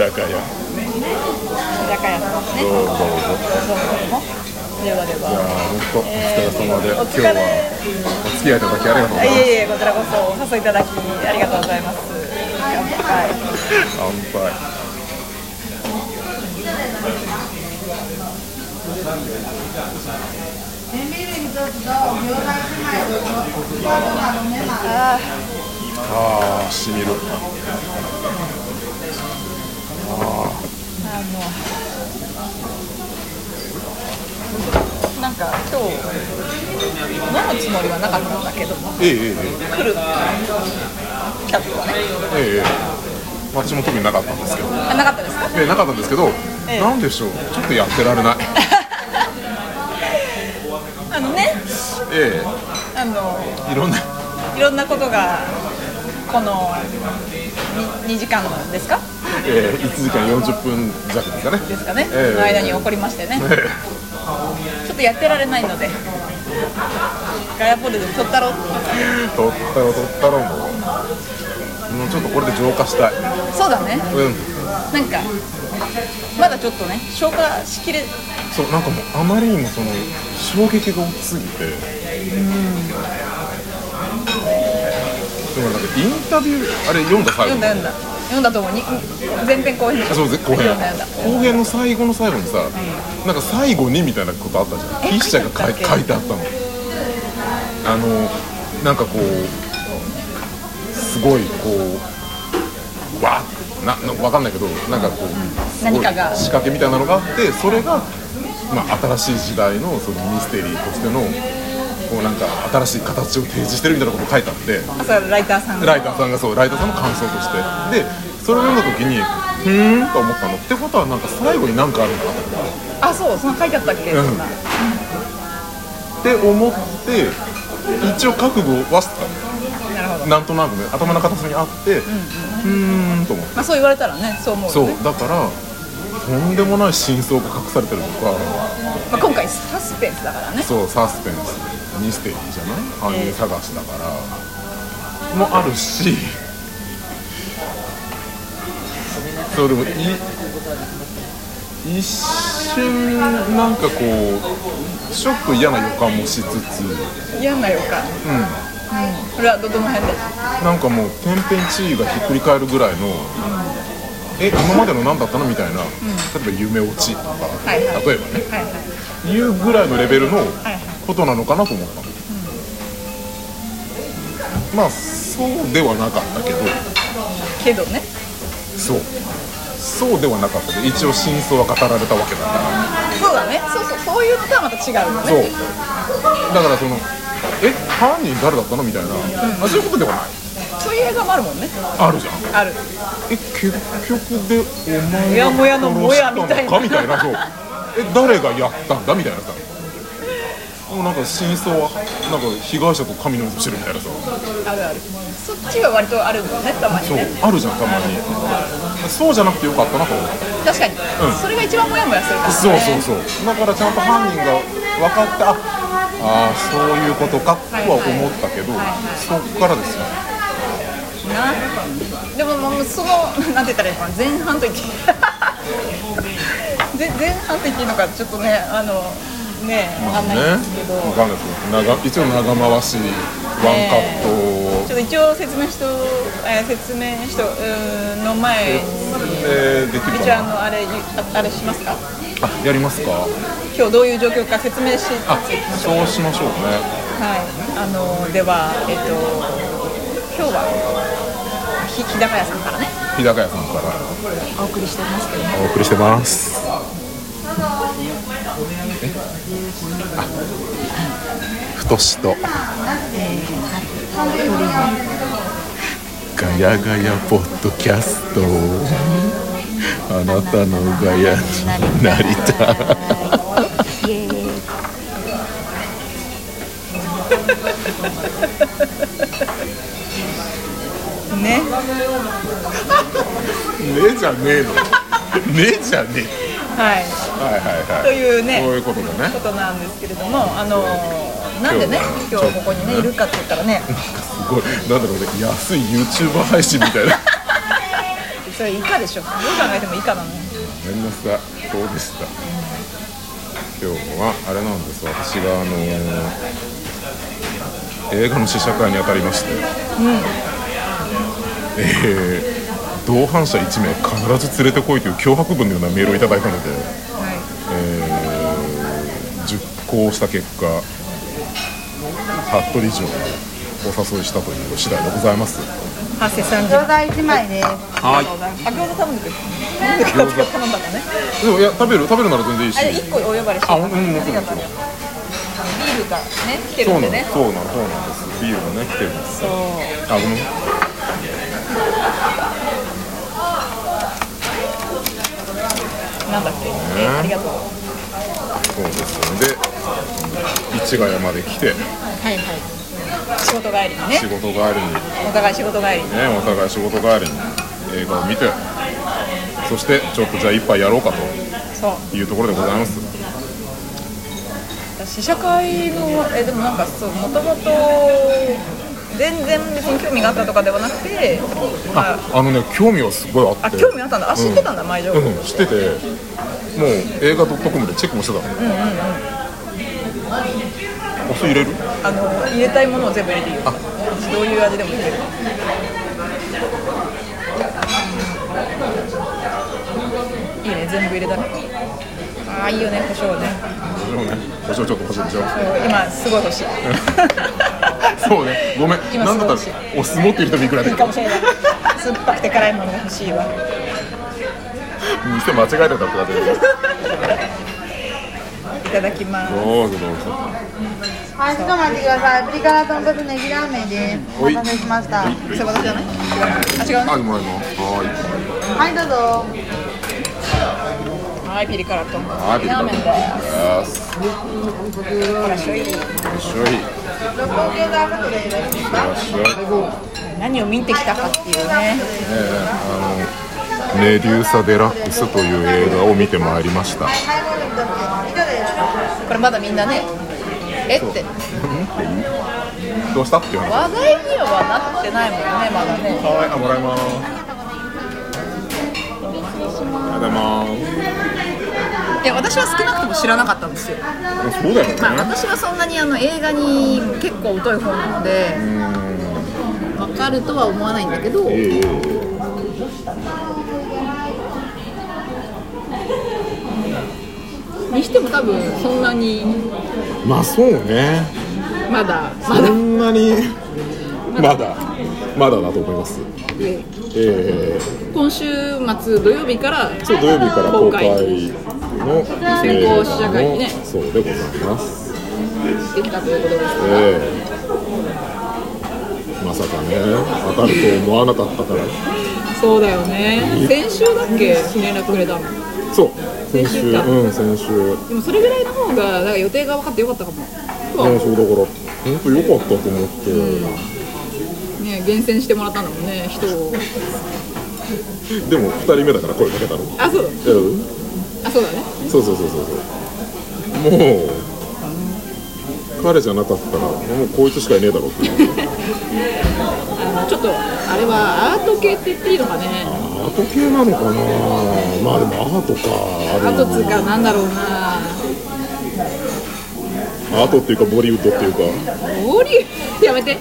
高屋。居酒屋。さんですねどうぞどうぞ。どうではでいや本当お疲れ様で、今日はお付き合いいただきありがとうございます。いえいえこちらこそお誘いいただきありがとうございます。乾杯。乾杯。あああしみるーあのなんか今日飲むつもりはなかったんだけどもえええええ来る客はねえええ私も特になかったんですけどあなかったですかええなかったんですけど、ええなんでしょうちょっとやってられないあのねええあのいろんないろんなことがこの 2, 時間ですかええ1時間40分弱ですかね。ですかね、ええの間に起こりましてね、えちょっとやってられないので。ガヤポールで撮ったろ。うえ取ったろ取ったろも。うもうちょっとこれで浄化したい。そうだね。うん。なんかまだちょっとね消化しきれそうなんかもうあまりにもその衝撃が大きすぎて。でもなんかインタビューあれ読んだ最後。読んだ読んだ読んだと思う。に前編後編。あそうぜ後編。読んだ読んだ。後編の最後の最後にさ、なんか最後にみたいなことあったじゃん。え筆者が書い書いてあったの。あのなんかこうすごいこうわーななわかんないけどなんかこう、何かが。仕掛けみたいなのがあってそれが、まあ、新しい時代のそのミステリーとしてのこうなんか新しい形を提示してるみたいなことを書いてあってあそれはライターさんライターさんがそうライターさんの感想として。でそれを読んだ時にふーんと思ったの。ってことはなんか最後に何かあるんだなと思ってあそうそんな書いてあったっけ、うん。そんな。って思って一応覚悟はしてたの。なんとなくね頭の片隅にあってうーんと思って。まあそう言われたらねそう思うそうだからとんでもない真相が隠されてるとか。まあ、今回サスペンスだからね。そうサスペンス。ミステリーじゃない？犯人探しだから。もあるし。そうでもい一瞬なんかこうちょっと嫌な予感もしつつ。嫌な予感。うん。うん。これはどどの辺で？なんかもう天変地異がひっくり返るぐらいの、え今までの何だったのみたいな、例えば夢落ちとか、はいはい。例えばねはいはい。いうぐらいのレベルのはいことなのかなと思ったの、まあそうではなかったけど。けどね。そう。そうではなかったで一応真相は語られたわけだから。そうだね。そうそう。そういうのとはまた違うよそう。ねだからそのえ犯人誰だったのみたいな、あそういうことではないそういう映画もあるもんね。あるじゃん。ある。え結局でお前もやもやのもやみたいな。かみたいな。そう。え誰がやったんだみたいなさ。もうなんか真相はなんか被害者と神の味してるみたいなさ。あるある。そっちは割とあるもんねたまにそうねあるじゃんたまに。そうじゃなくてよかったなと思確かに、それが一番モヤモヤするからね。そうそうそう。だからちゃんと犯人が分かってああーそういうことかとは思ったけど、そっからですよな。でももうそのなんて言ったらいいのかな。前半と言って。前前半と言っていいのかちょっとねあのねわかんないですけど、分かんないですけど長一応長回しワンカット、ちょっと一応説明しと、えー説明しとの前。にえーできる一応あのあれああれしますか？あやりますか？今日どういう状況か説明しあそうしましょうね。はい。あのではえっと今日はひ日高屋さんからね。日高屋さんから。お送りしてますけどもお送りしてます。え？あ太しと。ガヤガヤポッドキャスト。あなたのガヤになりたい ね。ねじゃねえの。ねじゃねはい。えはいはいはい。というねそういうことだね。ことなんですけれどもあのなんでね今日ここにねいるかって言ったらね。すごい。なんだろうね安い YouTuber 配信みたいな。それイカでしょ。どう考えてもイカなのよごめんなさい。そうでした。今日はあれなんです。私があの映画の試写会に当たりまして、えー同伴者1名必ず連れてこいという脅迫文のようなメールをいただいたので、はい。えー熟考した結果服部城をお誘いしたという次第でございます。発生3時餃子1枚です。はい。あ餃子頼んでくる餃子。頼んだんだねでもいや食べる食べるなら全然いいし。あれ1個お呼ばれして。あうんうんもちろんビールがね来てそうんなんるでねそうなんそうなんです。ビールがね来てるんです。そう。あごめんなんだっけ、えありがとう。そうですので市ヶ谷まで来て。はいはい。仕事帰りにね。仕事帰りに。お互い仕事帰りに。ねお互い仕事帰りに。映画を見て。そしてちょっとじゃあ一杯やろうかと。いうところでございます。試写会のえでもなんかそうもともと全然別に興味があったとかではなくて、まあ、あのね興味はすごいあって。あ興味あったんだ。あ知ってたんだ、前情報、うん知っててもう映画 .com でチェックもしてたの。お酢入れる？あの入れたいものを全部入れていいよ。あ。どういう味でもいける。いいね全部入れたね。ああいいよね胡椒ね。でもね。胡椒ちょっと欲しいでしょ。今すごい欲しい そうね。ごめん。今なんだったらすお酢持ってる人もいくらでいいかもしれない。酸っぱくて辛いものが欲しいわ。店間違えてたって感じで。いただきますどうぞどうぞはい、ちょっと待ってください。プリ辛豚骨ネギラーメンです。おはい。待たせしました。はそれ私じゃない？違うあ違うねはいもらいますはいい、どうぞ。はいピリ辛とはいラーメンでですよいしょい何を見てきたかっていうね。えあのメデューサ・デラックスという映画を見てまいりました。これまだみんなねえ？って。どうしたっていう話。話題にはなってないもんねまだね。はいあもらいます。ありがとうございますいや私は少なくとも知らなかったんですよ。あそうだよね、まあ私はそんなにあの映画に結構疎い方なので分かるとは思わないんだけど。ええええ。にしても多分そんなに。まあそうね。まだまそだんなに。まだまだだと思います。ええ。え今週末土曜日からそう土曜日から公開。の先行試写会にね。そうでございます。できたということですええ。まさかね当たると思わなかったから。そうだよね。先週だっけ？連絡くれたのそう。先週かうん先週。ねでもそれぐらいの方がなんか予定が分かってよかったかも。そうだから本当良かったと思って、ね厳選してもらったんだもんね人を。でも2人目だから声かけたの。あそう。だう？んあそうだね。そうそうそうそうそう。もう彼じゃなかったらもうこいつしかいねえだろって ちょっとあれはアート系って言っていいのかね。アート系なのかな。まあでもアートか。あるアートつうかなんだろうなアートっていうかボリウッドっていうか。ボリやめて。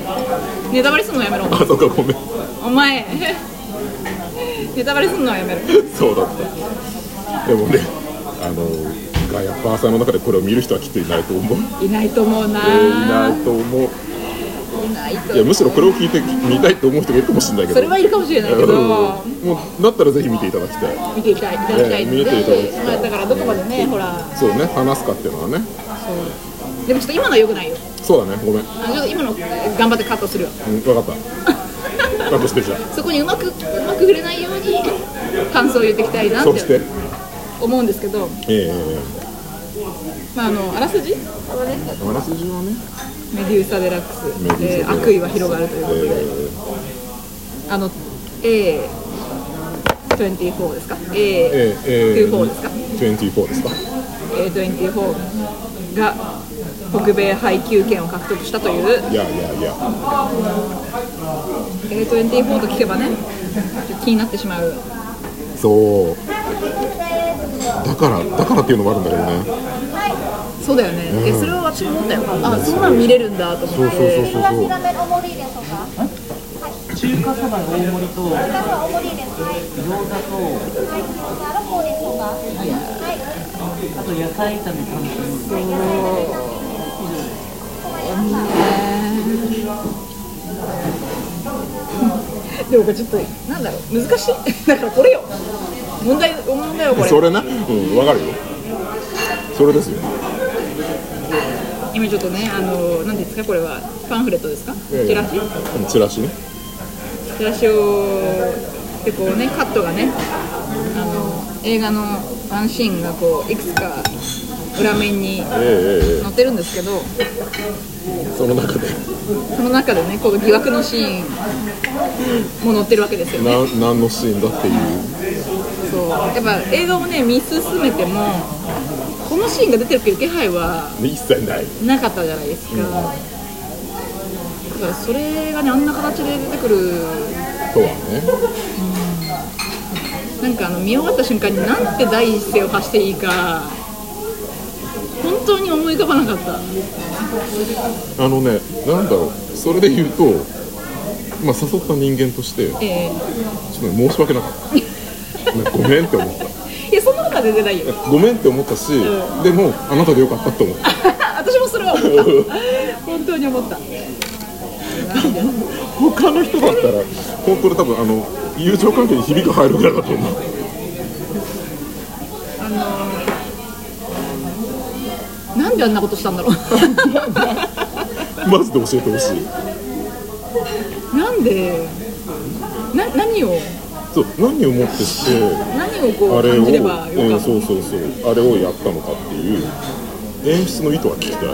ネタバレすんのやめろ。あそうかごめん。お前。ネタバレすんのはやめろ。そうだった。でもねあのガヤパーさんの中でこれを見る人はきっといないと思う。いないと思うな、えーいないと思ういやむしろこれを聞いて見たいと思う人がいるかもしれないけど。それはいるかもしれないけど、うん。もうだったらぜひ見ていただきたい。見ていきただきたいね見ていただきたいまあ、だからどこまでねほら。そうね話すかっていうのはね。そう。でもちょっと今のはよくないよ。そうだねごめん、あちょっと今の頑張ってカットするわ。うん、分かった。カットしてじゃそこにうまくうまく触れないように感想を言っていきたいなっあそして。て思うんですけど、えまあ、あのあらすじ？えあらすじはねメデューサ・デラックス、えー悪意は広がるということで、えあの A24 ですか？ー、えー、えー、24ですか？24ですか？A24 が北米配給権を獲得したという。いやいやいや。A24 と聞けばね気になってしまう。そう。だからだからっていうのもあるんだけどねそうだよね、えそれは私も思ったよ。あそんなん見れるんだとそう思って。そうそうそうそう。中華そばの大盛りと餃子とはい餃子6個でしょうかはい。あと野菜炒め単でもこれちょっとなんだろう難しい。だからこれよ。問題問題はこれ。それな？うんわかるよ。それですよ今ちょっとねあの何ですか？これは。パンフレットですか？いやいや。チラシ？うんチラシね。チラシをでこうねカットがねあの映画のワンシーンがこういくつか裏面にええええ載ってるんですけど。ええその中で。その中でねこう疑惑のシーンも載ってるわけですよね。な何のシーンだっていう。そう。やっぱ映画をね見進めてもこのシーンが出てる気配は一切ない。なかったじゃないですか、だからそれがねあんな形で出てくるとはね。なんかあの見終わった瞬間になんて第一声を発していいか本当に思い浮かばなかった。あのねなんだろう。それで言うとまあ誘った人間としてちょっえとね申し訳なかった。ね ごめんって思った。えいやそんなことは全然ないよ。ごめんって思ったし、うでもあなたでよかったと思った。私もそれは思った。本当に思った。他の人だったら本当に多分あの友情関係にひびが入るぐらいだと思う。あのなんであんなことしたんだろう。マジで教えてほしい。なんでな何をそう何をもってして何をこう感じればよかったうん、そうそうそうあれをやったのかっていう演出の意図は聞きたい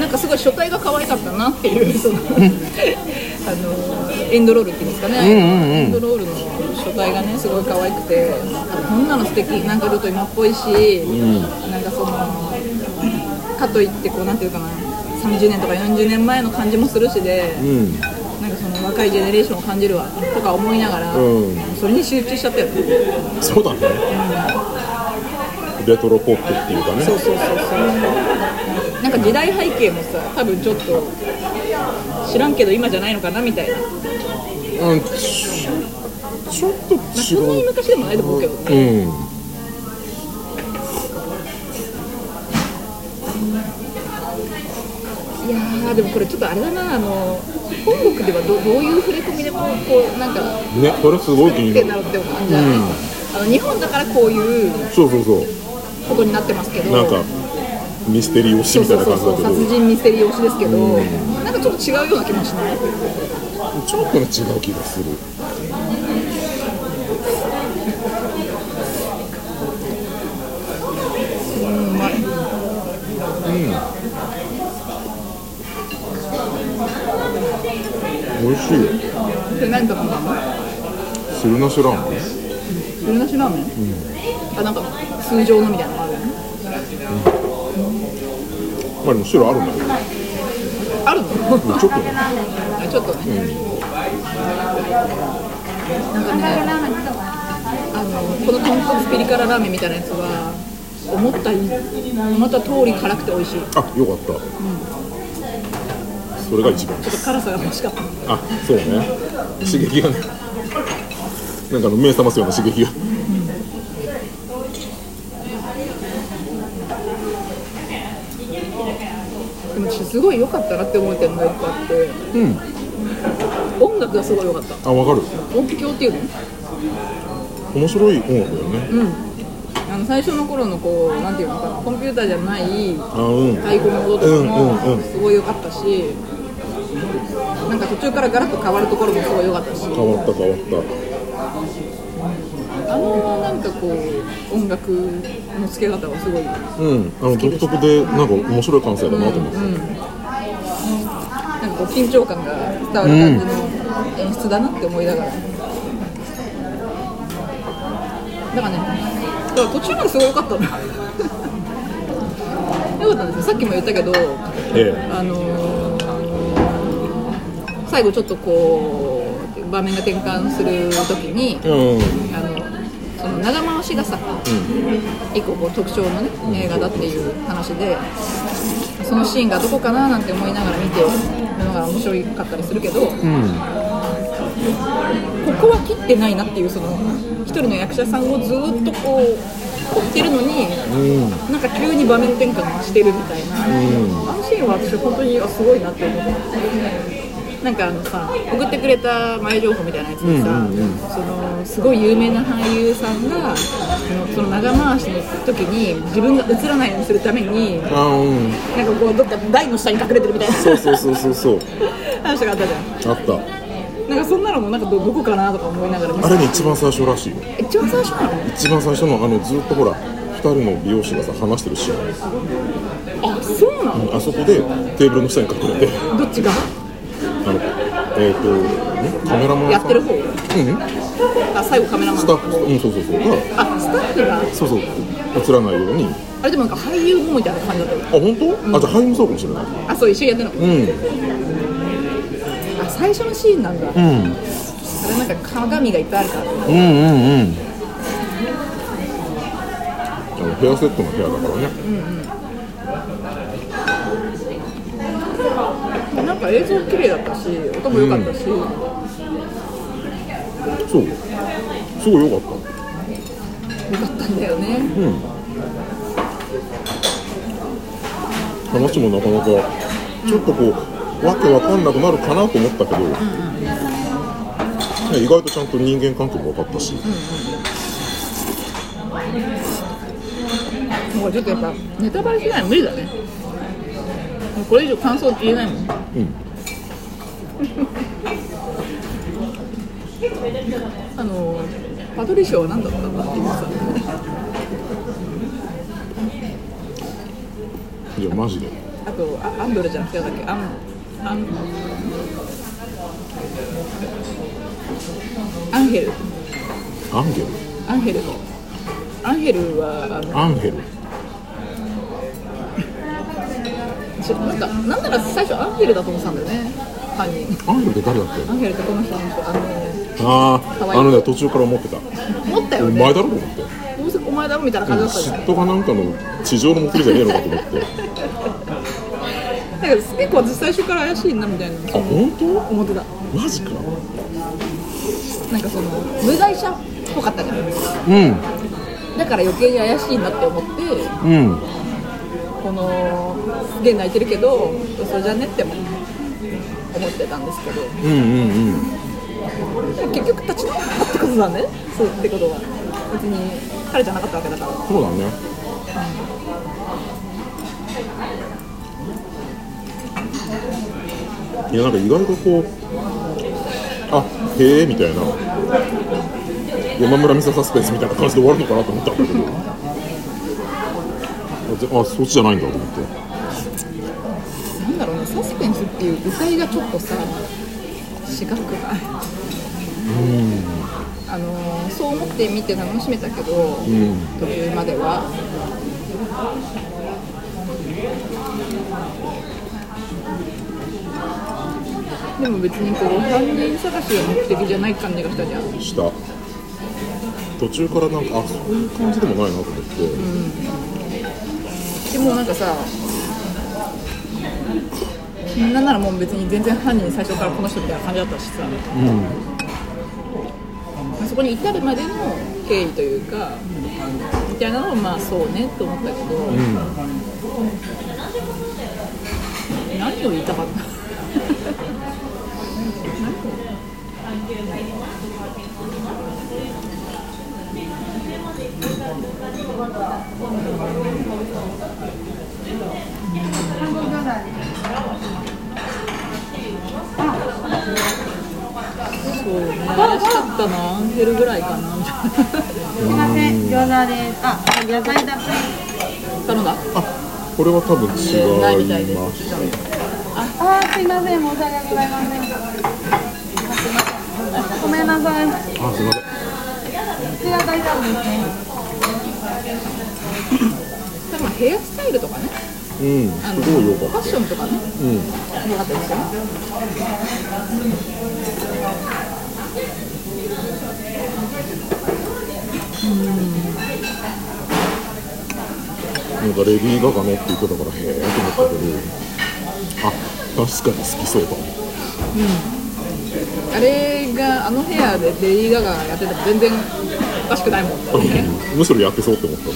なんかすごい書体が可愛かったなっていうその あのエンドロールっていうんですかね、エンドロールの書体がねすごい可愛くてこんなの素敵なんかちょっと今っぽいし、なんかそのかといってこうなんていうかな30年とか40年前の感じもするしで、うんなんかその若いジェネレーションを感じるわとか思いながら、うん。それに集中しちゃったよね。そうだね。レトロポップっていうかね。そうそうそうそう。なんか時代背景もさ多分ちょっと知らんけど今じゃないのかなみたいな、まうん。ちちょっとあ、そんなに違う昔でもないと思うけどね。うん。いやーでもこれちょっとあれだなあの本国ではどどういう触れ込みでこうこうなんかねこれすごい気になる。なるって感じじゃない、あの日本だからこういうそうそうそう。ことになってますけど。なんかミステリー推しみたいな感じだけど。殺人ミステリー推しですけど、なんかちょっと違うような気もしない？ちょっとね違う気がする。うんうま美味しいよ。それ何とかなの？汁なしラーメン？汁なしラーメン、あなんか通常のみたいなのあるよねまあでも汁あるんだけどあるの？ちょっと。ねあちょっとね、なんかねあのこの豚骨ピリ辛ラーメンみたいなやつは思ったい思った通り辛くて美味しい。あよかった、それが一番っと辛さが欲しかったあそうね。刺激がね。なんかあの目覚ますような刺激が。でも私すごい良かったなって思う点が一個あって。うん。音楽がすごい良かった。あわかる。音響っていうの？面白い音楽だよね。あの最初の頃のこうなんていうのかなコンピューターじゃないあうん。太鼓の音とかうんうんうん。もすごい良かったし、なんか途中からガラッと変わるところもすごい良かったし。変わった変わっあのなんかこう音楽の付け方はすごいたうん。あの独特でなんか面白い感性だなと思って、なんかこう緊張感が伝わる感じの演出だなって思いながら、だからねだから途中まですごい良かったの。良かったんですよ。さっきも言ったけどえ。あのー最後ちょっとこう場面が転換する時にうん。あのその長回しがさ、一個こう特徴のね映画だっていう話でそのシーンがどこかななんて思いながら見てるのが面白かったりするけど、ここは切ってないなっていうその一人の役者さんをずっとこう追ってるのに、なんか急に場面転換してるみたいな、あのシーンは私本当にあすごいなって思って。なんかあのさ送ってくれた前情報みたいなやつでさ、そのすごい有名な俳優さんがそのその長回しの時に自分が映らないようにするためにあうん。なんかこうどっか台の下に隠れてるみたいな。そうそうそうそうそう。話があったじゃん。あった。なんかそんなのもなんかどどこかなとか思いながらあれね一番最初らしいよ。一番最初なの？一番最初のあのずっとほら二人の美容師がさ話してるシーン。あそうなの？あそこでテーブルの下に隠れて。どっちが？あのえっ、とんカメラマンやってる方？うん。あ最後カメラマン。スタッフ。うんそうそうそう。があ。スタッフが？そうそう。映らないように。あれでもなんか俳優もみたいな感じだったよ。あ本当、あじゃあ俳優もそうかもしれない。あそう一緒にやってるの？うん。あ最初のシーンなんだ、うん。あれなんか鏡がいっぱいあるから。うんうんうん。あのヘアセットの部屋だからね。なんか映像綺麗だったし音も良かったし、そう。すごい良かっ良かったんだよね。た話もなかなかちょっとこうわけわかんなくなるかなと思ったけど、ね意外とちゃんと人間関係も分かったし、もうちょっとやっぱネタバレしないの無理だね。これ以上感想言えないもんうん。あのパトリシアは何だったんだっていうさいやマジで。あとあアンドレじゃなくてだっけ？アンアンアンヘル。アンゲル。アンヘル。アンヘルはあのアンヘルなんかなんなら最初アンヘルだと思ってたんだよね。犯人。アンヘルって誰だっけ？アンヘルってこの人の人あのあああのね途中から思ってた。お思ったよね。前だろと思って。どうせお前だろみたいな感じだったじゃん。嫉妬がなんかの地上のもつれじゃねえのかと思って。だけど結構私最初から怪しいなみたいな。あ本当？思ってた。マジか。なんかその無害者っぽかったじゃん。うん。だから余計に怪しいなって思って。うんこのすげえ泣いてるけど嘘じゃねっても思ってたんですけど。うんうんうん。結局立ち直ったってことだね。そうってことは。別に彼じゃなかったわけだから。そうだね。いやなんか意外とこうあへえみたいな。山村美沙サスペンスみたいな感じで終わるのかなと思ったんだけどああそっちじゃないんだと思って。なんだろうねサスペンスっていう歌いがちょっとさ違くない？あのーそう思って見て楽しめたけど、うん。途中までは。でも別にこう犯人探しが目的じゃない感じがしたじゃん。した。途中からなんかあそういう感じでもないなと思って、でもなんかさなんならもう別に全然犯人最初からこの人みたいな感じだったしさ、そこに至るまでの経緯というかみたいなのはまあそうねと思ったけど、何を言いたかった？そうね怪しかったなアンヘルぐらいかなすみません、餃子です。あ、野菜たっぷり。頼んだあこれは多分違ないみたいでいますすあ、すみません、申し訳ございません。ごめんなさい。あすいませんなん。ヘアスタイルとかね。うん、すごい良かった。ファッションとかね。うん。良かったですよね。うん、なんかレディー・ガガのって言ってたからへえと思ったけどあ確かに好きそうだうんあれがあの部屋でレディー・ガガやってても全然おかしくないもんね。むしろやってそうって思った。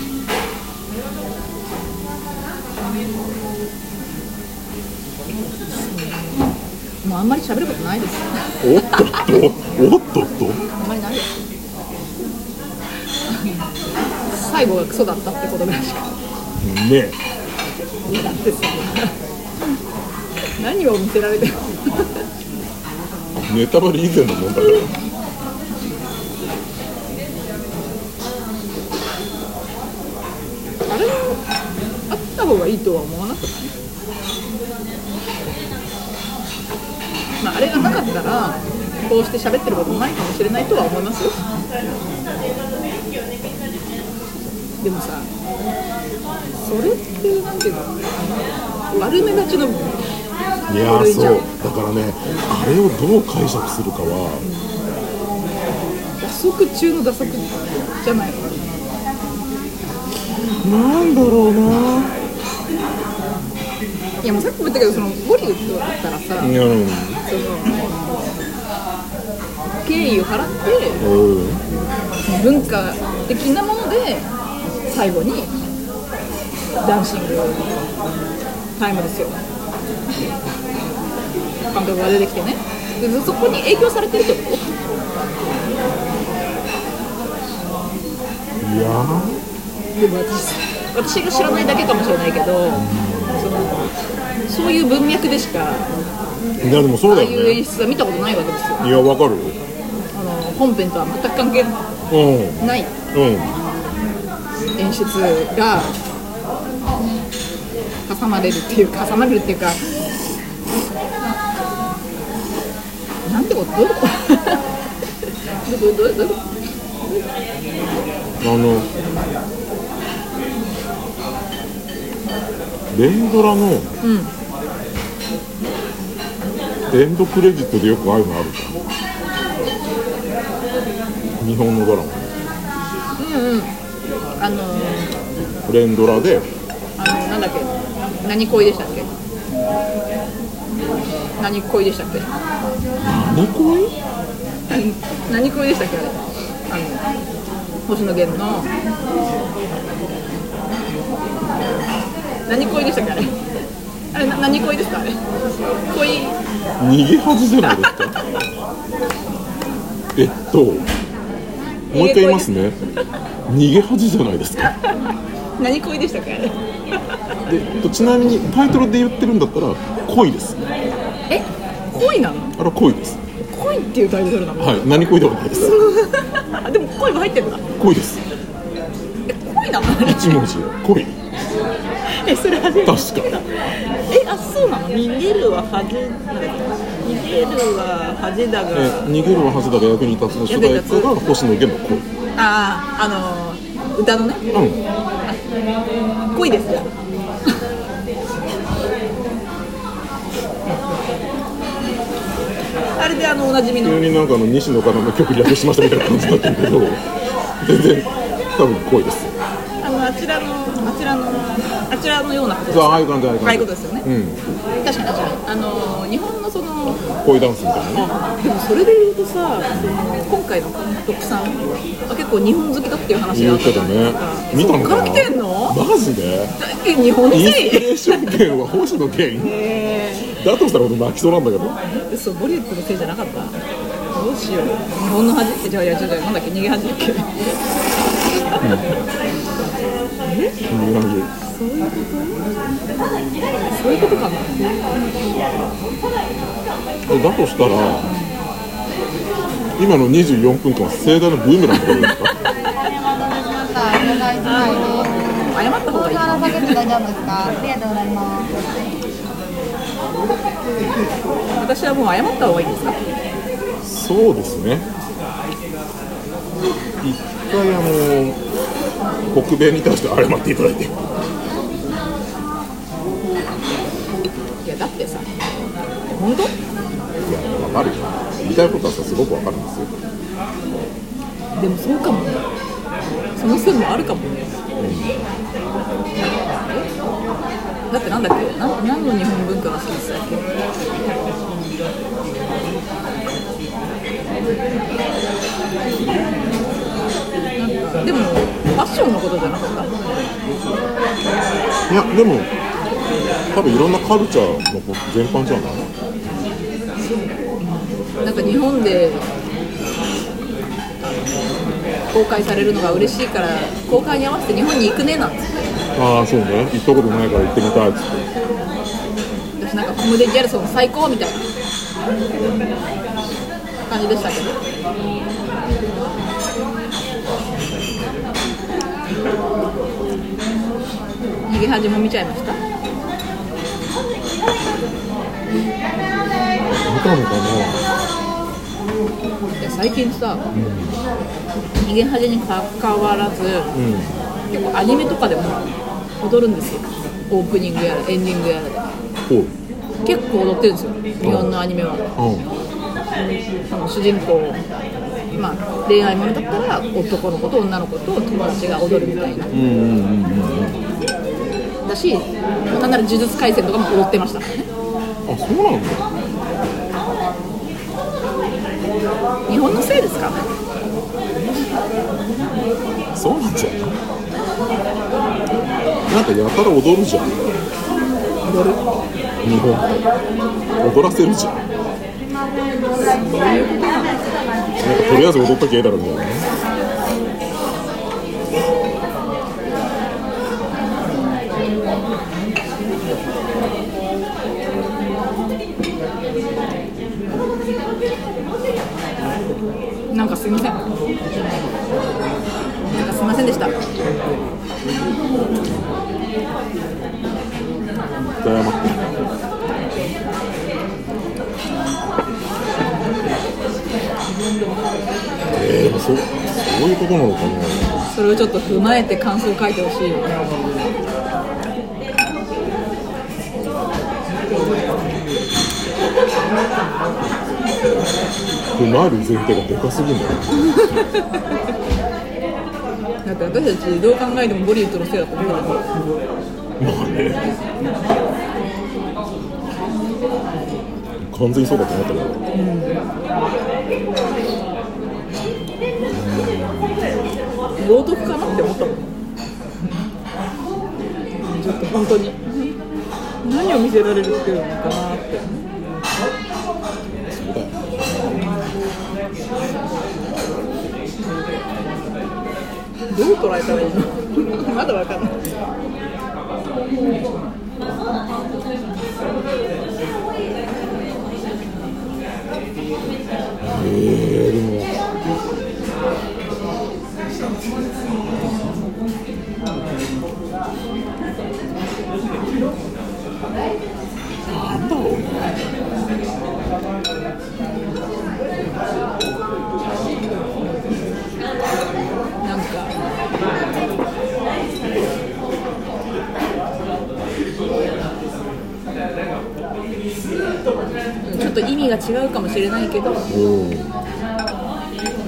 もうあんまり喋ることないです。おっとっとおっとっと。あんまりない。です最後がクソだったってことぐらいしか。ねだってさ何を見せられても。えネタバレ以前の問題だよあれあった方がいいとは思わなくないまあ、あれがなかったらこうして喋ってることもないかもしれないとは思いますよ。でもさそれってなんていうの？あの悪目立ちの。いやーそうだからねあれをどう解釈するかは打足中の打足じゃないの？なんだろうな。いやもうさっきも言ったけどそのボリウッドだったらさうんその敬意を払ってうん文化的なもので最後にダンシングタイムですよ監督が出てきてね。でそこに影響されてるってこと。いやでも私私が知らないだけかもしれないけどそのそういう文脈でしかーいやでもそうああいうだよね演出は見たことないわけですよ。いやわかる。よあの本編とは全く関係うん。ない。うん。演出が挟まれるっていうか挟まれるっていうかなんてこと？どういうこと？どうどうどうどういうこと？あの連ドラのうんエンドクレジットでよくああいうのあるじゃん日本のドラマうんうんあの連ドラであのなんだっけ何恋でしたっけ何恋でしたっけ何恋何何恋でしたっけ？あれあの星野源の。何恋でしたっけ？あれ？あれな何恋ですかあれ？恋逃げ恥じゃないですか？えっともう一回言いますね。逃げ恥じゃないですか？何恋でしたっけ？あれ？でえっとちなみにタイトルで言ってるんだったら恋です。え？恋なの？あれは恋です恋っていうタイトルなの？はい何恋ではないです。あ でも恋も入ってるんだ恋です。え恋なの？一文字恋。えそれ初めて確か。えあそうなの？逃げるは恥逃げるは恥だが。え逃げるはずだが役に立つの主題歌が星野源の恋。あああの歌のね？うん。恋ですじゃああれであのおなじみの。急になんかあの西野カナの曲略しましたみたいな感じになってるけど全然多分恋です。あのあちらのあちらのあちらのようなことです。そうああいう感じああいうことですよね、うん。確かに確かに。あの日本のその恋ダンスみたいなね。あでもそれで言うとさ今回の監督さんは結構日本好きだっていう話があったじゃないですか。見たのかな？そっから来てんの？マジで？え日本インス人ピレーション源は星野源え。だとしたら俺泣きそうなんだけど。ー、嘘ボリウッドのせいじゃなかった？どうしよう。日本の恥？ってじゃあいやなんだっけ？逃げ恥だっけ？いう感じそういうことかな？でだとしたら今の24分間は盛大なブーメランってことですか？また、了解しない。です。謝った方がいいから下げて大丈夫ですかありがとうございます。私はもう謝った方がいいですか？そうですね。一回あの北米に対して謝っていただいて。いやだってさ本当？いやわかるよ。言いたいことはさすごくわかるんですよ。でもそうかもねその線もあるかもね、だってなんだっけ？な何の日本文化が好きでしたっけ？でもファッションのことじゃなかった？いやでも多分いろんなカルチャーの全般じゃない？なんか日本で公開されるのが嬉しいから公開に合わせて日本に行くねなんつって。ああそうね。行ったことないから行ってみたいっつって。私なんかコムデ・ギャルソン最高みたいな感じでしたけど。逃げ恥も見ちゃいました？見たのかいや最近さ、逃げ恥にかかわらず、結構アニメとかでも踊るんですよ。オープニングやらエンディングやらで。結構踊ってるんですよ日本のアニメは。主人公まあ恋愛ものだったら男の子と女の子と友達が踊るみたいな。だしなんなら呪術廻戦とかも踊ってました。からねあそうなんだ日本のせいですか？そうなんじゃ。ないなんかやたら踊るじゃん。踊る日本って。踊らせるじゃん。なんかとりあえず踊っときゃええだろみたいななんかすいません。なんかすいませんでした。絶対謝ってえー、そうそういうことなのかな。それをちょっと踏まえて感想を書いてほしいよ。ね 踏まえる前提がでかすぎんだよだって私たちどう考えてもボリウッドのせいだと思うからまあね。完全にそうだと思ったけど。冒涜かなって思ったもん。ちょっと本当に。何を見せられるっていうのかな。ってそうだよどう捉えたらいいの？まだわかんないえー、でもなんだろうねなんかちょっと意味が違うかもしれないけどうん。デ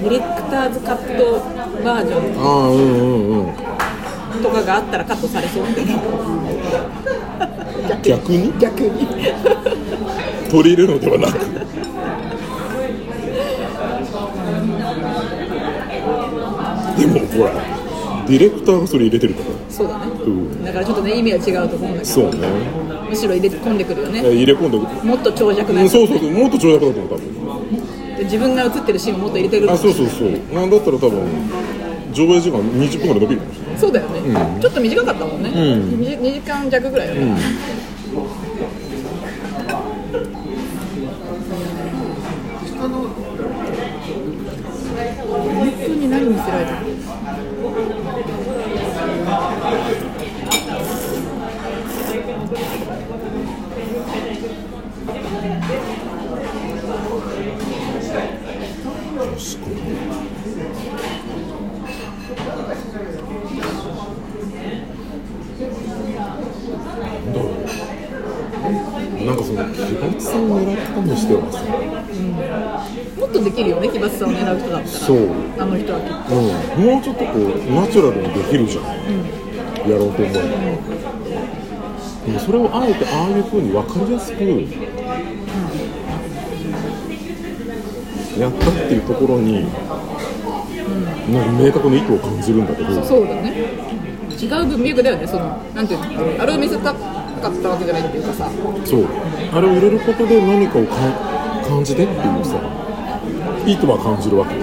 ィレクターズカットバージョンああうんうんうん。とかがあったらカットされそうって 逆に？逆に。取り入れるのではなく。でもほらディレクターがそれ入れてるから。そうだだからちょっとね意味は違うと思うんだけど。そうね。むしろ入れ込んでくるよね。入れ込んでもっと長尺なやつ。うんそうそうそうもっと長尺だと思う多分。で自分が映ってるシーンをもっと入れてるあそうそうそう。なんだったら多分上映時間20分ぐらい伸びるかもしれない。そうだよね、うん。ちょっと短かったもんね、ん。2, 時間弱ぐらいよね、本当に何見せられたその奇抜さを狙ったにしてはさうん。もっとできるよね奇抜さを狙う人だったらそうあの人はきっとうん、もうちょっとこうナチュラルにできるじゃん、うん。やろうと思えば、うん。でもそれをあえてああいう風に分かりやすく、やったっていうところに、うん。なん。か明確な意図を感じるん。だけどそうだね違う文脈だよねそのなん。ていうのあれを見せたかったわけじゃないっていうかさ。そう。あれを入れることで何かをか感じてっていうさ。意図は感じるわけよ。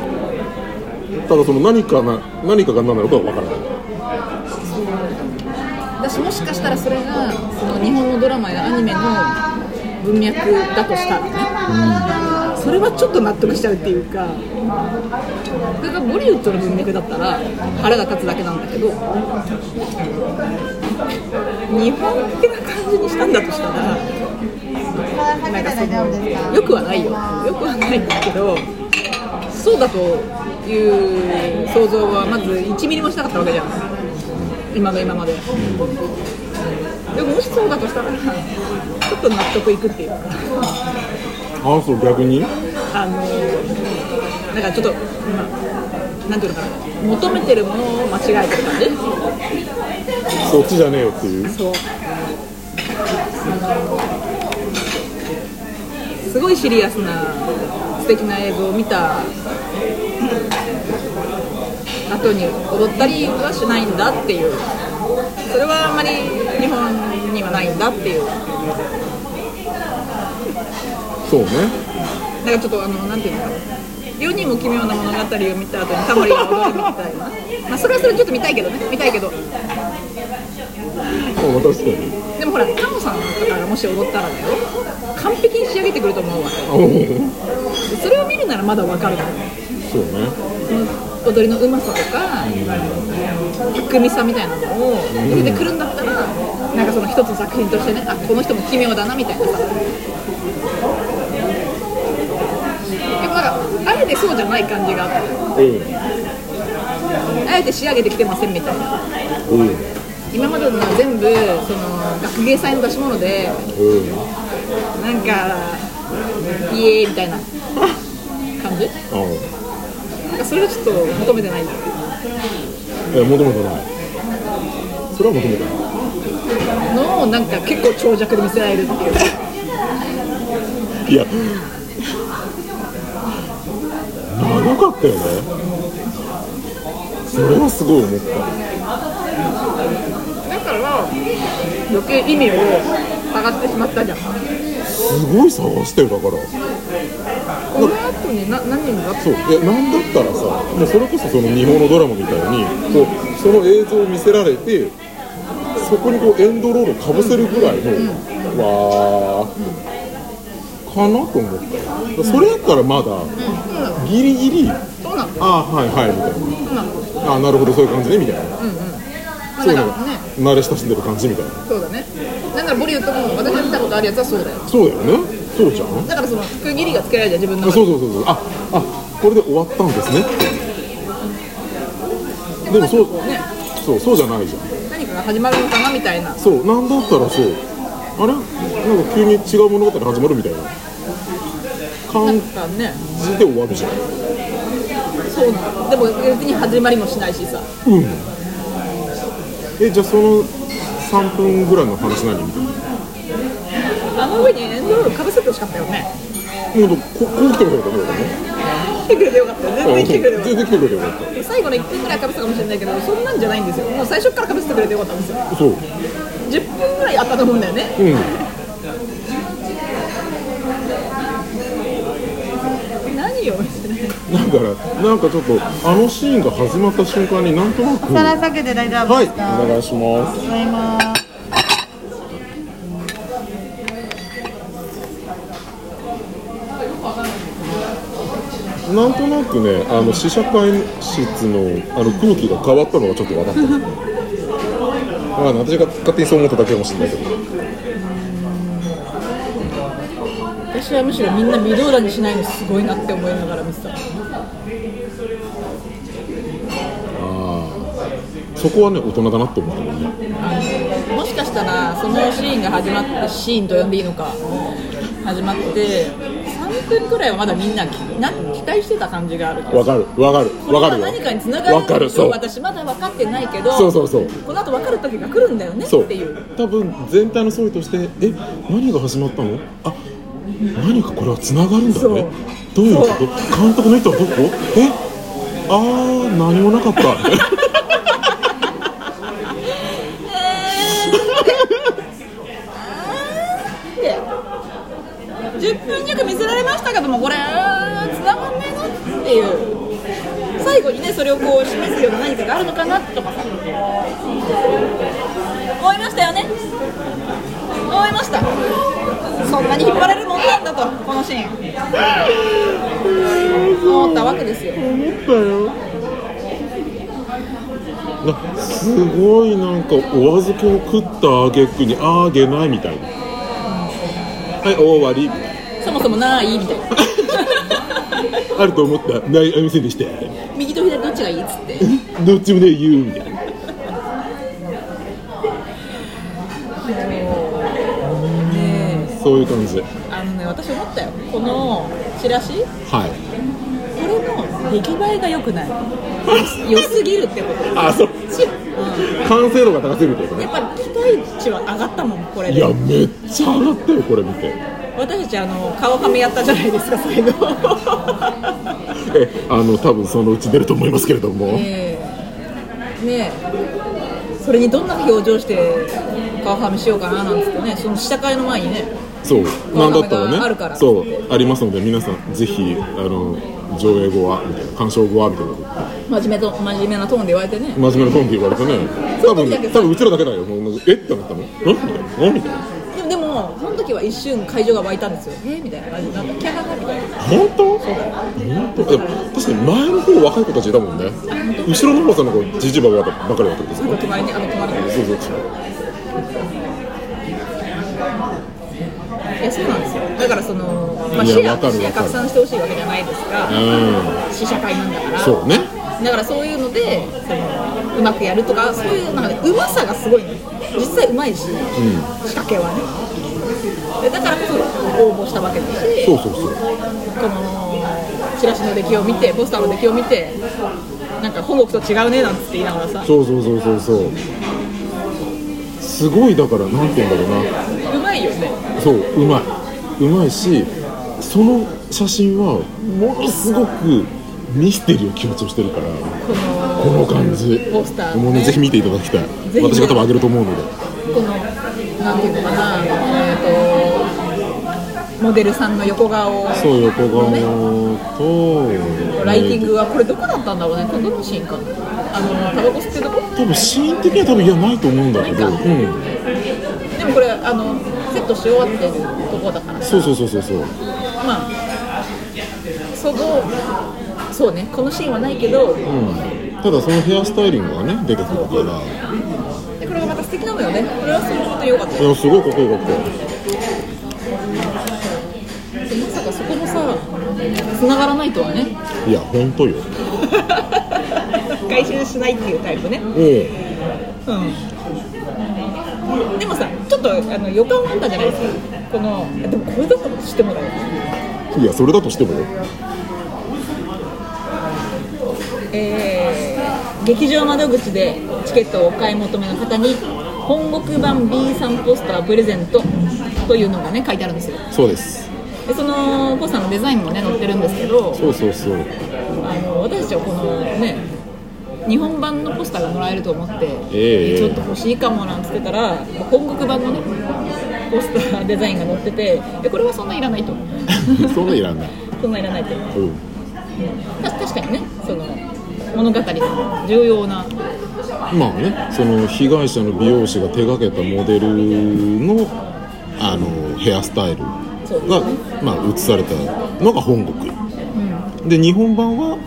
ただその何かな何かが何なのかは分からない。私もしかしたらそれがその日本のドラマやアニメの文脈だとしたらね、それはちょっと納得しちゃうっていうか。それがボリウッドの文脈だったら腹が立つだけなんだけど日本的な感じにしたんだとしたらなんかそのよくはないよ。よくはないんだけどそうだという想像はまず1ミリもしなかったわけじゃん。今の今まで。でももしそうだとしたらちょっと納得いくっていう。かああそう逆に？あのなんかちょっと、まあ、なんていうのかな求めてるものを間違えてる感じ？そっちじゃねえよっていう。そう。すごいシリアスな素敵な映像を見た後に踊ったりはしないんだっていう。それはあんまり日本にはないんだっていう。そうね。なんかちょっとあのなんていうのかな世にも奇妙な物語を見た後にタモリが踊るみたいな。まあそれはそれでちょっと見たいけどね。見たいけど。あ確かに。でもほらタモさんとかがもし踊ったらだよ。完璧に仕上げてくると思うわ。それを見るならまだわかるのそうね。その踊りのうまさとか巧みさみたいなのを出てくるんだったらなんかその一つ作品としてねあこの人も奇妙だなみたいなさでもなんかあえてそうじゃない感じがあって。うん。あえて仕上げてきてませんみたいな。うん。今までのは全部その学芸祭の出し物でうん。なんかイエーイみたいな。感じ？あなんかそれはちょっと求めてないえ求めてない。それは求めてない。のをなんか結構長尺で見せられるっていう。いや長かったよね。それはすごい思った。だから余計意味を探ってしまったじゃん。こすごい探してるだから。の後にな何が？そう。いやなんだったらさもうそれこそその日本のドラマみたいにこうその映像を見せられてそこにこうエンドロールをかぶせるぐらいの、わーかなと思った。それやったらまだギリギリそうなのああはいはいみたいそうなのなああなるほどそういう感じねみたいな、まあそういうのがだからね。慣れ親しんでる感じみたいな。そうだね。なんならボリウッドも私が見たことあるやつはそうだよ。そうだよね。そうじゃん。だからその区切りがつけられるじゃん自分のそうそうそうそう。ああこれで終わったんですね。でもそうね。そうそうじゃないじゃん。何かが始まるのかなみたいな。そうなんだったらそう。あれ？なんか急に違う物語始まるみたいなねじで終わるじゃんそうでも別に始まりもしないしさ。うん。えじゃあその3分ぐらいの話何？みたいなあの上にエンドロールかぶせてほしかったよね。もうここう来てくれたね。来てくれてよかった。よ全然来てくれてよかっ全然来てくれてよかった。た最後の1分ぐらいかぶせたかもしれないけどそんなんじゃないんですよ。もう最初からかぶせてくれてよかったんですよ。そう。10分ぐらいあったと思うんだよね。うん何をしてないだからなんかちょっとあのシーンが始まった瞬間になんとなく。お皿下げて大丈夫はいですか、お願いしますございます。なんとなくねあの試写会室のあの空気が変わったのがちょっと分かった。まあ私が勝手にそう思っただけかもしれないけど。私はむしろみんな微動だにしないのすごいなって思いながら見てたそこはね大人だなって思ったもんねもしかしたらそのシーンが始まってシーンと呼んでいいのか始まって3分くらいはまだみんなきな期待してた感じがある。わかるわかるわかる何かにつながるわかるそう。私まだ分かってないけどそうそうそう。この後分かる時が来るんだよねっていう。多分全体の総意としてえ何が始まったの？あ何かこれはつながるんだね。どういうこと？監督の人はどこ？え？あー何もなかった10分弱見せられましたけどもこれつながんねえなっていう。最後にねそれをこう示すような何かがあるのかなとか。さ思いましたよね。思いましたそんなに引っ張れるもんなんだとこのシーン。思ったわけですよ。思ったよ。すごいなんかお預けを食った挙句にあげないみたいな。はい終わり。そもそもないみたいな。あると思った。ないありませんでした。右と左どっちがいいっつって。どっちもね言うみたいな。ねそういう感じ。あのね私思ったよ。このチラシ。はい。これの出来栄えが良くない。良すぎるってこと。あそっち完成度が高すぎるってことね。やっぱ期待値は上がったもんこれで。いやめっちゃ上がったよこれ見て私たちあの顔はめやったじゃないですか最後。えあの多分そのうち出ると思いますけれども、ええ。ねえ。それにどんな表情して顔はめしようかななんつってねその試写会の前にねそうなんだったらねあるから。そうありますので皆さんぜひあの上映後はみたいな鑑賞後はみたいな。真面目と真面目なトーンで言われてね。真面目なトーンで言われてね。多分多分うちらだけだよえ？ってなったの？ん？みたいな。ん？みたいなでもその時は一瞬会場が湧いたんですよ。えみたいな感じになってキャーみたいな本当本当？でも確かに前の方若い子たちいたもんね。後ろの方さんの子じじばばばかりだったんですか隣にあの隣にそうそういやそうなんですよだからその、まあ、シェ拡散してほしいわけじゃないですがう試写会なんだからんそうねだからそういうのでそのうまくやるとかそういうなんか、ね、うまさがすごいね。実際うまいし、仕掛けはね。でだからこそ応募したわけだしそうそうそう。このチラシの出来を見てポスターの出来を見てなんか本国と違うねなんつって言いながらさ。そうそうそうそうそう。すごいだからなんて言うんだろうな。うまいよね。そううまい。うまいしその写真はものすごくミステリーを強調してるから。このこの感じ。ポスターね。もうねぜひ見ていただきたい。私が多分上げると思うので。このなんていうのかなえっ、とモデルさんの横顔をそう横顔ねとライティングはこれどこだったんだろうね。どのシーンかな。あのタバコ吸ってるとこ？多分シーン的には多分いやないと思うんだけど。うんでもこれあのセットし終わってるとこだから。そうそうそうそうそう。まあそのそうね。このシーンはないけどうんただそのヘアスタイリングがね出てくるから。でこれがまた素敵なのよね。これはすごく良かった。よいやすごいかっこよかったでまさかそこもさ繋がらないとはね。いや本当よ。回収しないっていうタイプね。おう。ん。でもさちょっとあの予感があったじゃないですか。このでもこれだったらしてもらえるういやそれだとしてもよ。えー劇場窓口でチケットをお買い求めの方に本国版 B さんポスタープレゼントというのがね書いてあるんですよ。そうです。でそのポスターのデザインもね載ってるんですけどそうそうそう。あの私たちはこのね日本版のポスターがもらえると思って、ええちょっと欲しいかもなんつってたら本国版のねポスターデザインが載っててでこれはそんないらないと。そんなんいらない。そんないらないと。うん。た確かにねその物語の重要な。まあねその被害者の美容師が手掛けたモデルのあのヘアスタイルがまあ、映されたのが本国。で日本版は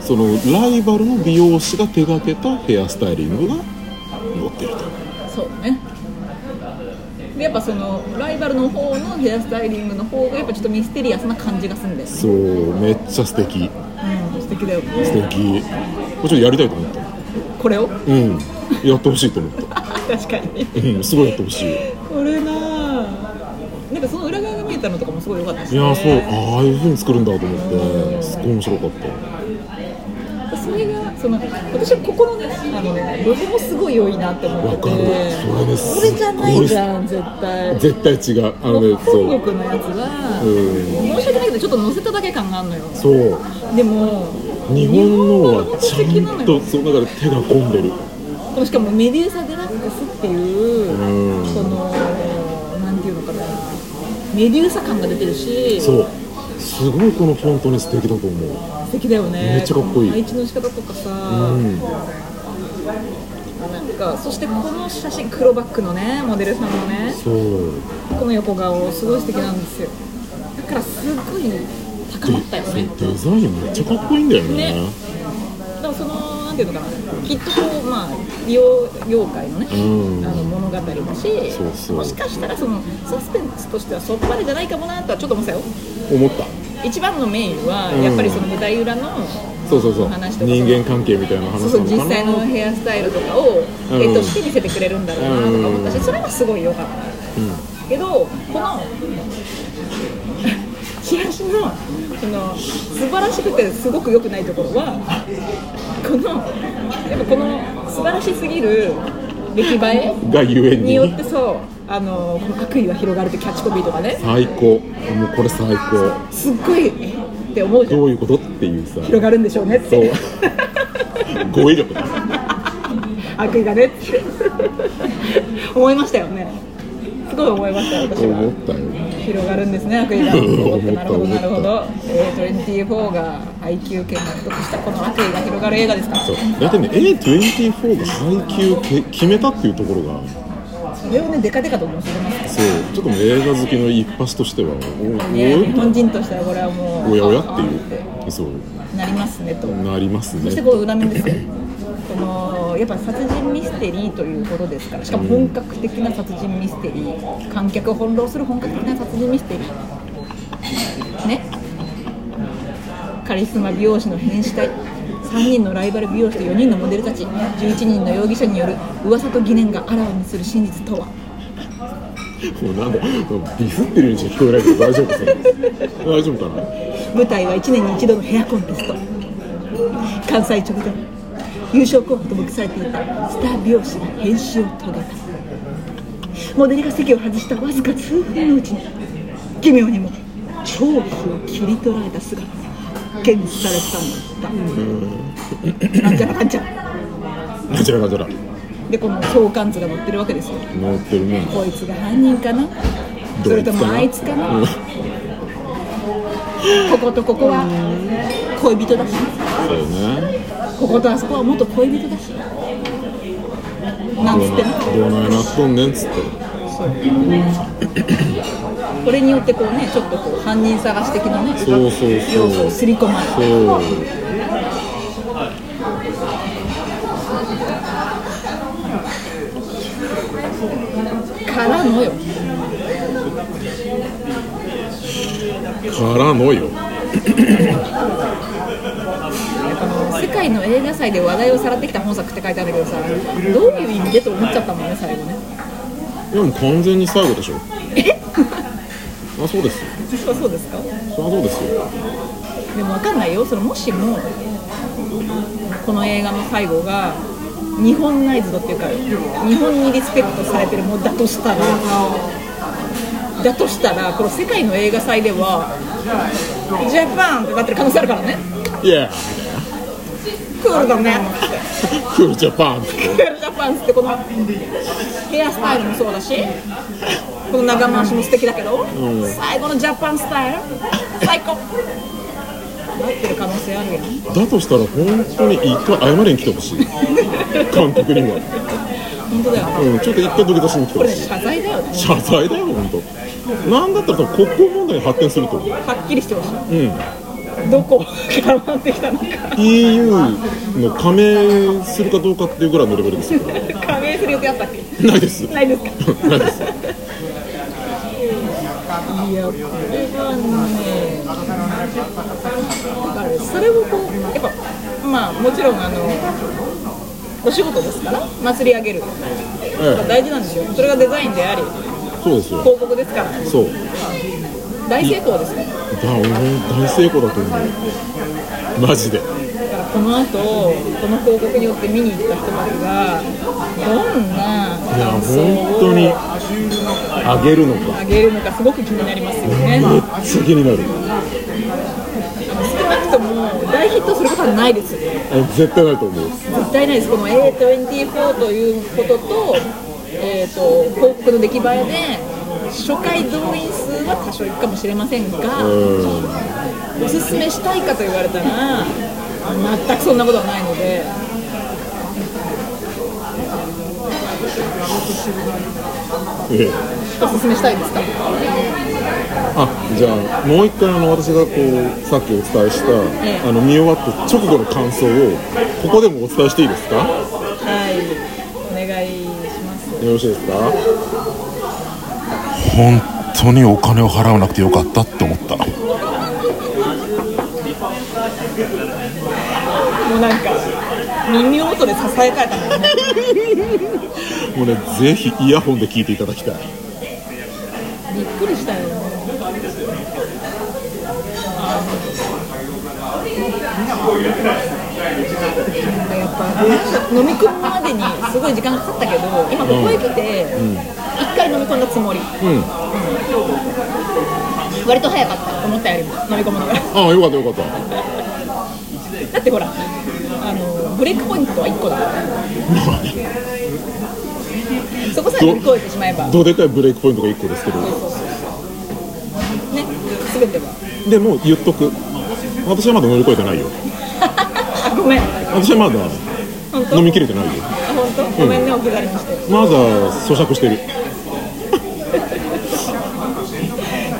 そのライバルの美容師が手掛けたヘアスタイリングが載ってると。そうだね。でやっぱそのライバルの方のヘアスタイリングの方がやっぱちょっとミステリアスな感じがするんですそうめっちゃ素敵うん。素敵だよ素敵。もちろんやりたいと思った。これを？うん。やってほしいと思った。確かに。うんすごいやってほしい。これなあなんかその裏側が見えたのとかもすすごい良かったですいねやそう。ああいう風に作るんだと思って。すっごい面白かった。それがその私はここのねあのねロゴもすごい良いなって思ってて。わかる。それねこれじゃないじゃん絶対。絶対違う。あのね本国のやつは、うん。申し訳ないけどちょっと載せただけ感があるのよ。そう。でも日本のは本ちゃんとそうだから手が込んでる。しかもメデューサデラックスっていう、うん。そのなんていうのかな。メデューサ感が出てるしそうすごいこのフォントに素敵だと思う。素敵だよね。めっちゃかっこいい。配置の仕方とかさ、うん。なんかそしてこの写真黒バックのねモデルさんのね。そう。この横顔すごい素敵なんですよ。だからすごい高まったよね。デザインめっちゃかっこいいんだよね。ね。だからそのなんていうのかなきっとこうまあ美容業界のね、うん。あの物語だしそうそう。もしかしたらそのサスペンスとしてはそっぱりじゃないかもなとはちょっと思ってたよ。思った。一番のメインはうん。やっぱりその舞台裏の、そうそうそう。話とか。人間関係みたいな話そうそう実際のヘアスタイルとかを、うん。絵として見せてくれるんだろうなとか思ったしそれはすごい良かった。けどこのチラシのその素晴らしくてすごく良くないところはこのやっぱこの素晴らしすぎる出来栄えがゆえに。によってそうあのこの悪意は広がるってキャッチコピーとかね。最高。もうこれ最高。すっごいえ？って思うじゃん。どういうことっていうさ。広がるんでしょうねっそう。て 語彙力だ。悪意がねって。思いましたよね。すごい思いましたよ私は。思ったよ。広がるんですね悪意が。なるほどなるほ思ど、えー、24が配給権獲得したこの悪意が広がる映画ですか？そうだってね A24 が配給け決めたっていうところが。それをねデカデカと申し上げますそう。ちょっともう映画好きの一発としてはおね日お本人としてはこれはもうおやおやっていう。そう。なりますねと。なりますね。そしてこの裏面ですよ このやっぱ殺人ミステリーということですからしかも本格的な殺人ミステリー観客を翻弄する本格的な殺人ミステリー。ね。カリスマ美容師の変死体。3人のライバル美容師と4人のモデルたち。11人の容疑者による噂と疑念があらわにする真実とは。もうなんだディスってるように聞こえないけど大丈夫大丈夫かな？舞台は1年に1度のヘアコンテスト。関西直前優勝候補と目されていたスター美容師が変死を遂げたモデルが席を外したわずか数分のうちに奇妙にも頭皮を切り取られた姿が検出されたんだなんちゃら。かんちゃらなんちゃら。かんちゃらでこの相関図が載ってるわけですよ。乗ってるねこいつが犯人かな？それともあいつかな？うん。こことここは恋人だしそうよねこことあそこは元恋人だし。なんつってねどうなんやなっとんねんっつってこれによってこうね。ちょっとこう犯人探し的なね。そうそうそう。要素を刷り込まれそう。からのよ。からのよあの世界の映画祭で話題をさらってきた本作って書いてあるけどさどういう意味でと思っちゃったもんね最後ね。でも完全に最後でしょ。あそうです。よそうですか？そりゃそうですよ。でも分かんないよ。そのもしもこの映画の最後が日本ナイズドっていうか日本にリスペクトされてるものだとしたらだとしたらこの世界の映画祭ではジャパンってなってる可能性あるからね。いやクールだね。クールジャパンクールジャパンってこのヘアスタイルもそうだしこの長回しも素敵だけど、最後のジャパンスタイル最高。なってる可能性あるやんだとしたら本当に一回謝りに来てほしい。監督にも、本当だよ。うん、ちょっと一回土下座しに来てほしい。謝罪だよね。謝罪だよ本当。なんだったら国交問題に発展すると思う。はっきりしてほしい。うんどこから回ってきたのか。EU の加盟するかどうかっていうぐらいのレベルです。よ加盟する予定あったっけないです。ないです。かないですいやこれはねだからそれをこうやっぱまあもちろんあのお仕事ですから祭り上げる。え。大事なんですよ。それがデザインでありそうですよ。広告ですから。そう大成功ですよだ大成功だと思うマジで。だからこの後この広告によって見に行った人たちがどんないや本当にをあげるのか。あげるのかすごく気になりますよね。めっちゃ気になる。少なくとも大ヒットすることはないですよあ絶対ないと思う。絶対ないです。この A24 ということと,、えー、と広告の出来栄えで初回動員数は多少いくかもしれませんが、うん。おすすめしたいかと言われたら全くそんなことはないので。ええ。おすすめしたいですか？あじゃあもう一回あの私がこうさっきお伝えした、ええ。あの見終わった直後の感想をここでもお伝えしていいですか？よはい。お願いします。ろしいですか？本当にお金を払わなくてよかったって思った。もうなんか耳元でささやかれたもんね。もうねぜひイヤホンで聞いていただきたい。びっくりしたよねなんかやっぱ飲み込むまでにすごい時間かかったけど今ここへ来て一回飲み込んだつもり、うん。割と早かった思ったよりも飲み込むのが。ああよかったよかった。だってほらあのブレイクポイントは1個だ。からそこさえ乗り越えてしまえば。ねどでかいブレイクポイントが1個ですけど。全ては。でも言っとく。私はまだ乗り越えてないよ。あ ごめん。私はまだ飲みきれてないよ。あ本当？ごめんね置き去りにして。まだ咀嚼してる。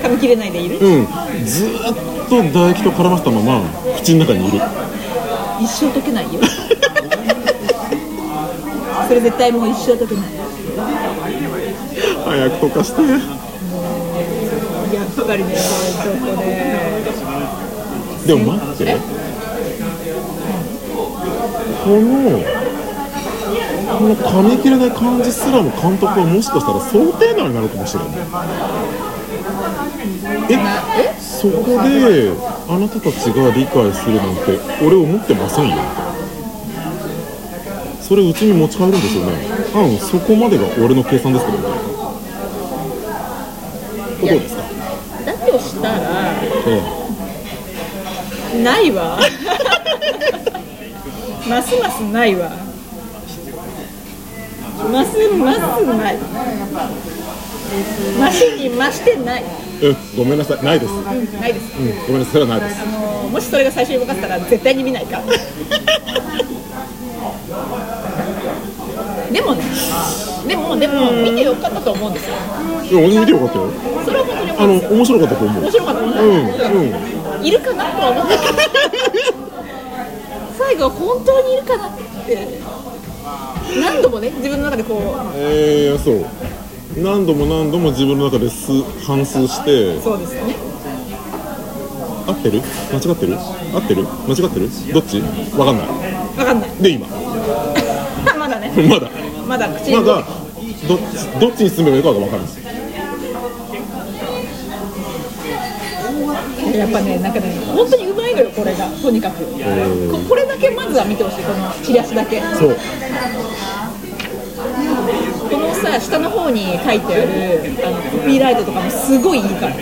噛み切れないでいる？うん。ずーっと唾液と絡ませたまま口の中にいる。一生解けないよ。それ絶対もう一生解けない。早く溶かして。やっぱりねちょっとね。でも待ってこのこの噛み切れない感じすらも監督はもしかしたら想定内なのかもしれない。えそこであなたたちが理解するなんて俺思ってませんよ。それうちに持ち帰るんですよね。うんそこまでが俺の計算ですけどね。どうですか。だとしたらえ。ないわますますないわ。ますますない。増しに増してない、えうんごめんなさい。ないです。うん、ないです。うんごめんなさい。それはないです。あのもしそれが最初に分かったら絶対に見ないか。ら でもねでもでも見てよかったと思うんですよ。いや俺見てよかったよ。それは本当にあの面白かったと思う。面白かった面白うんうんいるかなとは思ったけど最後本当にいるかなって。何度もね自分の中でこう。えー、そう。何度も何度も自分の中です反数して。そうですね。合ってる？間違ってる？合ってる？間違ってる？どっち？わかんない。分かんない。で今。まだね。まだ。まだ口に。まだどっちどっちに進めばいいかが分かるん。ですやっぱねなんかね本当にとにかく。ここれだけまずは見てほしい。このチラシだけ。そう。このさ下の方に書いてあるあのコピーライトとかもすごいいいから,、ん。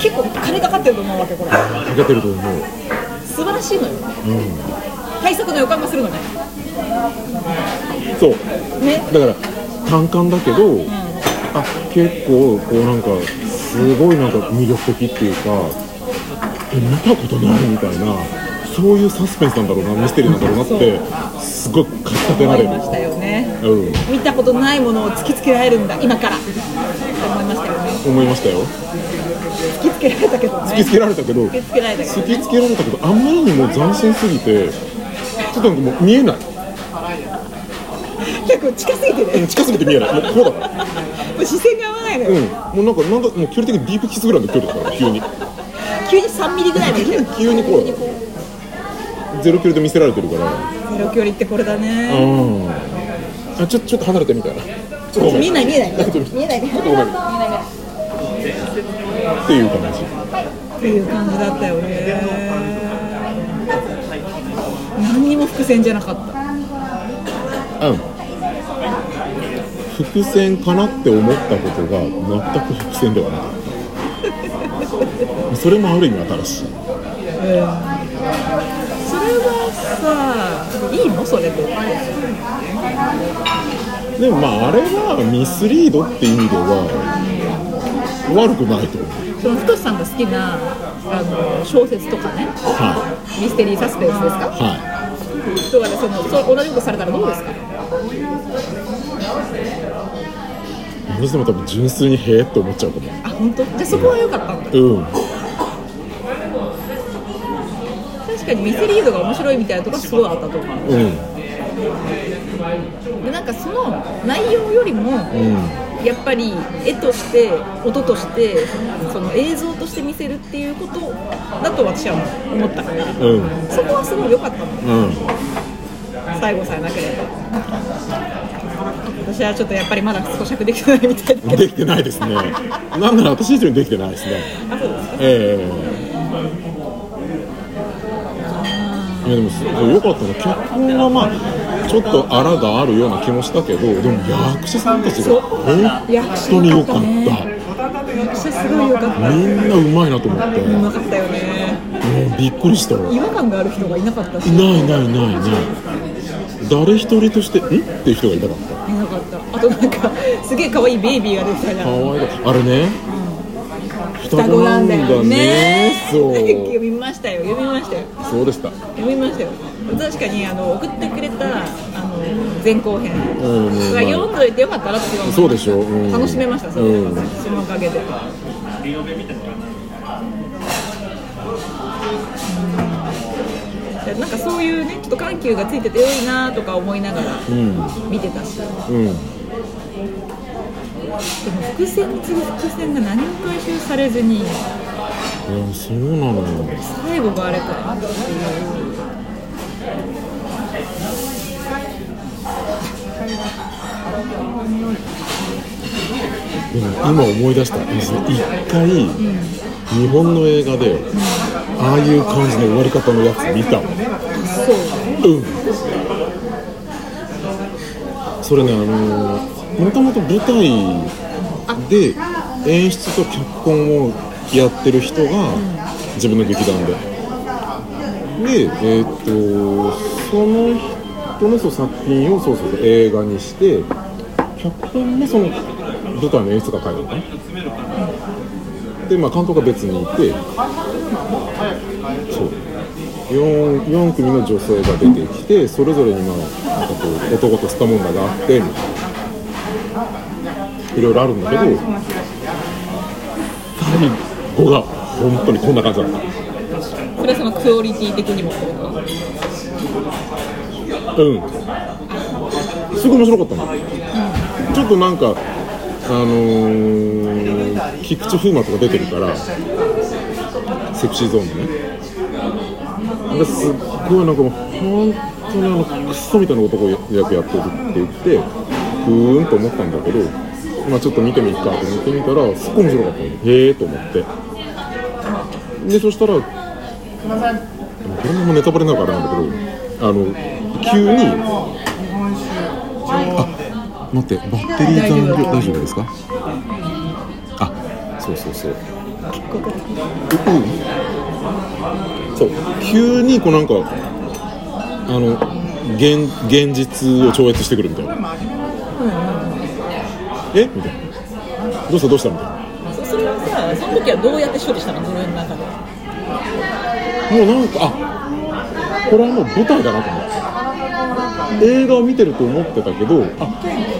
結構金かかってると思うわけこれ。かけてると思う。素晴らしいのよ、対策の予感がするのね。そう。ね。だから単管だけど、あ結構こうなんかすごいなんか魅力的っていうかえ見たことないみたいなそういうサスペンスなんだろうなミステリーなんだろうなってすごいかきたてられるねうん見たことないものを突きつけられるんだ今からって思いましたよね突きつけられたけど突きつけられたけど突きつけられたけど突きつけられたけどあまりにも斬新すぎてちょっとなんかもう見えない結構近すぎてね近すぎて見えないもうこうだからもう視線が合わないのよ、うんもうなんかなんかもう距離的にディープキスぐらいの距離だから急に急に3ミリぐらいの距離急にこうだゼロ距離で見せられてるから。ゼロ距離ってこれだうねん。あちょちょっと離れてみたいなちょっとごめん。見えない見えない。ちょっと見えない。見えっとごめん。見えない見えないっていう感じ。っていう感じだったよね。何にも伏線じゃなかった。うん。伏線かなって思ったことが全く伏線ではなかったそれもある意味新しい。それはさいいの？それででもまああれはミスリードって意味では悪くないと思う。その太さんが好きなあの小説とかね。はミステリーサスペンスですか？い。はとかでそのそう同じことされたらどうですか？い私でも多分純粋にへえって思っちゃうかも。あ本当？じゃあそこは良かったんだうん。確かにミスリードが面白いみたいなとこはすごいあったと思う。うん。でなんかその内容よりもうん。やっぱり絵として音としてその映像として見せるっていうことだと私は思ったから。うん。そこはすごい良かったの。うん。最後さえなければ私はちょっとやっぱりまだ咀嚼できてないみたいだけど。できてないですね。なんなら私以上にできてないですね。あそうですか。ええ。いやでもすごい良かったの脚本はまあちょっとあらがあるような気もしたけどでも役者さんたちが本当に良かった。役者すごい良かった。みんなうまいなと思って。うまかったよね。もうびっくりした。わ違和感がある人がいなかったし。いないいないないない誰一人として「ん?」っていう人がいなかった。いなかった。あとなんかすげえ可愛いベイビーが出てたじゃかん。わいい。あれね。双双子なんだよね。そう。読みましたよ。読みましたよ。そうでした。読みましたよ。確かにあの送ってくれたあの前後編。うん。読んどいてよかったなって思いましたそうでしょ。うん。楽しめましたそれ、うん。そのおかげで。うんなんかそういうねちょっと緩急がついてて良いなとか思いながらうん。見てたし。でもうん伏線に次ぐ伏線が何も回収されずにそうなのよ最後があれかっていう。でも今思い出した。一回、日本の映画で、ああいう感じの終わり方のやつ見たの？そう。うん。それねあのもともと舞台で演出と脚本をやってる人が自分の劇団で。でえーっとその人の作品をそうそうそう映画にして脚本もその舞台の演出が書いてるのかなでまあ監督が別にいてそう。4, 4組の女性が出てきてそれぞれにまあなんかこう男としたもんだがあってみたいないろいろあるんだけど最後が本当にこんな感じだった。それはそのクオリティ的にもってこと？うん。すごい面白かったの。ちょっとなんかあのー、菊池風磨とか出てるからセクシーゾーンでね。すっごいなんかもう本当にあのクソみたいな男役やってるって言ってふーんと思ったんだけどまあちょっと見てみっかと思ってみたらすっごい面白かったの。へえと思って。でそしたらこれもネタバレなるからなんだけどあの急にあ待ってバッテリー残量大丈夫ですか？そうそうそう。うん。そう。急にこうなんかあの現現実を超越してくるみたいな、え？みたいな。どうした？どうした？みたいな。そそれはさその時はどうやって処理したの？自分の中で。もうなんかあこれはもう舞台だなと思って。映画を見てると思ってたけどあ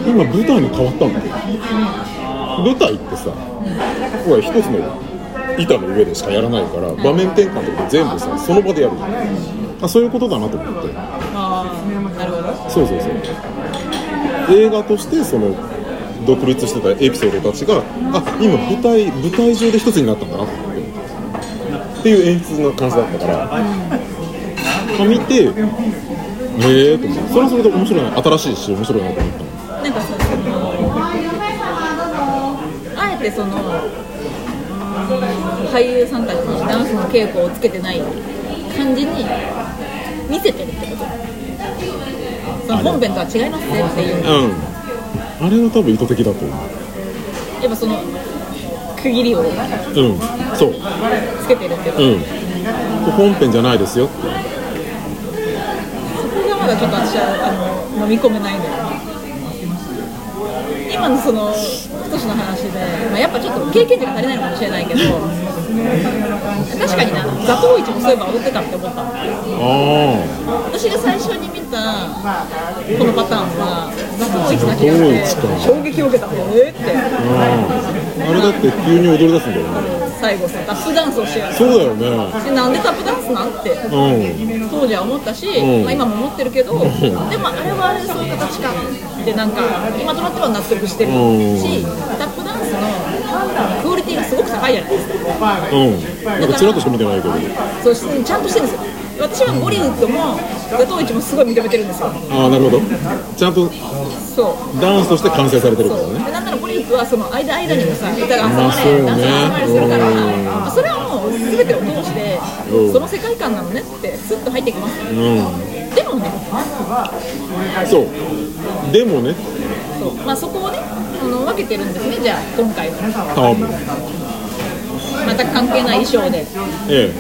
今舞台に変わったんだ舞台ってさこれ一つの板の上でしかやらないから場面転換とか全部さその場でやるじゃん。あそういうことだなと思って。そうそうそう。映画としてその独立してたエピソードたちがあ今舞台舞台上で一つになったんだなって。っていう演出の感じだったから、まあ見てへえと思って。それはそれで面白いな新しいし面白いなと思ったの。なんかさそのあえてその俳優さんたちにダンスの稽古をつけてない感じに見せてるってこと。その本編とは違いますねっていう。うん。あれは多分意図的だと思やっぱその区切りをううん。そう。つけてるってこと、うん。本編じゃないですよって。そこがまだちょっと私はあの飲み込めないんだよ。ね今のその少しの話で、まあ、やっぱちょっと経験値が足りないのかもしれないけど確かにな。座頭市もそういえば踊ってたって思った。私が最初に見たこのパターンは座頭市な気が座頭市か。して衝撃を受けた。えーって。ああれだって急に踊り出すんだよね。最後さタップダンスをしてるそうだよね。でなんでタップダンスなんってうん。当時は思ったし、ん。まあ、今も思ってるけど、でもあれはあれでそういう形かってなんか今となっては納得してるうん。し、タップダンスのすごく高いじゃないですか。うん。なんかちらっとしか見てないけど。そうしちゃんとしてるんですよ。私はボリウッドもガトウイチもすごい認めてるんですよ。ああなるほど。ちゃんとそう。ダンスとして完成されてるからね。なんならボリウッドはその間間にもさ歌が挟ままあそうね。れダンスが挟まれするから、うん。まあそれはもう全てを通してうん。その世界観なのねってスッと入ってきますうんでもねそう。でもね。そう。まあそこをねあの分けてるんですねじゃあ今回は。多分全く関係ない衣装で。ええ。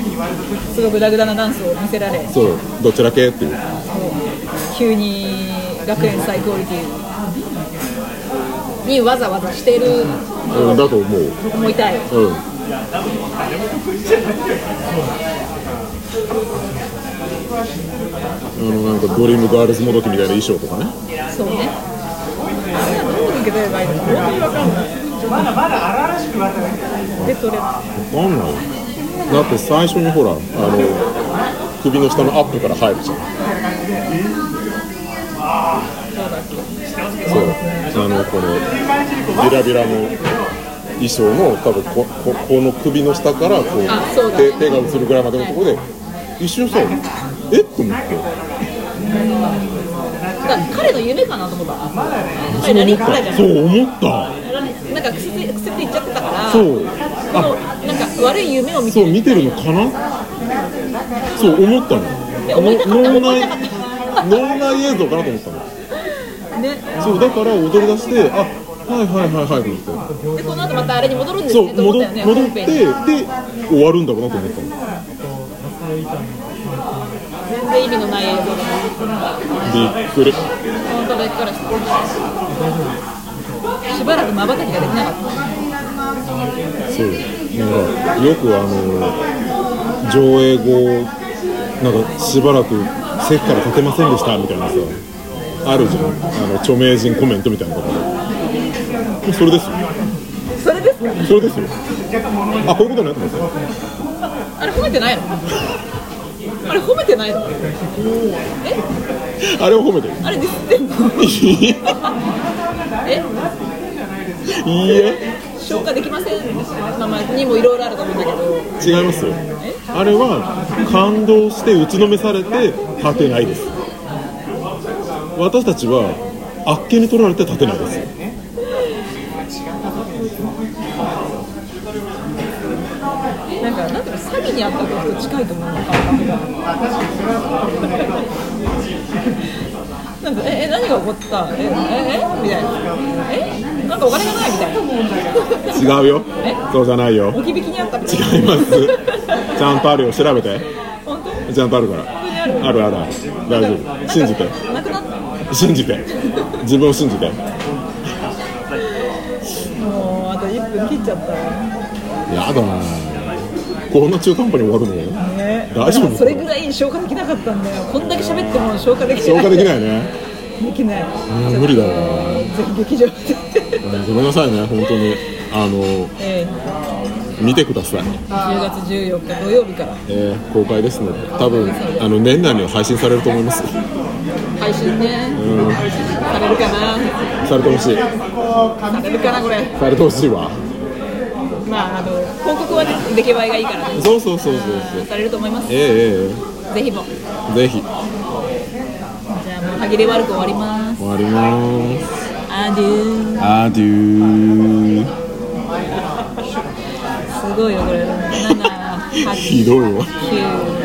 すごいグダグダなダンスを見せられ。そう。どちら系っていう。急に学園最クオリティにわざわざしてるうん。だと思う。思いたい。うんあのなんかドリームガールズもどきみたいな衣装とかね。そうね。か本当に分かんないで取れるわかんないだって最初にほらあの首の下のアップから入るじゃんそう。あのこのビラビラの衣装の多分こここの首の下からこう手手が映るぐらいまでのところで一瞬さえ？っと思って彼の夢かなと思った。彼ラリッタじゃんそう思った。なんか癖で癖で言っちゃってたから。そう。このなんか悪い夢を見てそう見てるのかな？そう思ったの。脳内脳内映像かなと思ったの。ね。そうだから踊り出してあはいはいはいはいと思って。でこの後またあれに戻るんですそうねと思戻戻ってで終わるんだろうなと思ったの全然意味のない映像だびっくり本当びっくり。したしばらくまばたきができなかったそうなんかよくあの上映後なんかしばらく席から立てませんでしたみたいなさあるじゃん。あの著名人コメントみたいなところそれですよ。それですか？それですよ。あこういうことね。と思ってあれ褒めてないの？あれ褒めてないの？あれを褒めてる。あれディスってんのえ？いいえ。消化できません？まあまあにもいろいろあると思うんだけど。違いますよ。あれは感動して打ちのめされて立てないです。私たちはあっけに取られて立てないですなんかなんていうの詐欺にあった時と近いと思うの感覚がなんかええ何が起こった？えええ？みたいな。え？なんかお金がないみたいな。違うよ。え？そうじゃないよ。置き引きにあった違います。ちゃんとあるよ。調べて。本当？ちゃんとあるから。当にある？あるある。ある大丈夫。信じて。なくなった？信じて。自分を信じて。もうあと1分切っちゃった。やだなこんな中途半端に終わるの？ね。大丈夫？それぐらい消化できなかったんだよ。こんだけ喋っても消化できない。消化できないね。できない。うん無理だわ。ぜひ劇場で。うんごめんなさいね。本当に。あのえ見てください。ー10月14日土曜日から。えー公開ですので多分あの年内には配信されると思います。配信ね。うん。されるかな。されてほしい。されるかなこれ。されてほしいわまああの広告はね出来栄えがいいからね。そうそうそうそうそう。されると思います。ええぜひも。ええぜひ。じゃあもう歯切れ悪く終わります。終わります。アデュー。アデュー。すごいよこれ。7 8 ひどいわ。9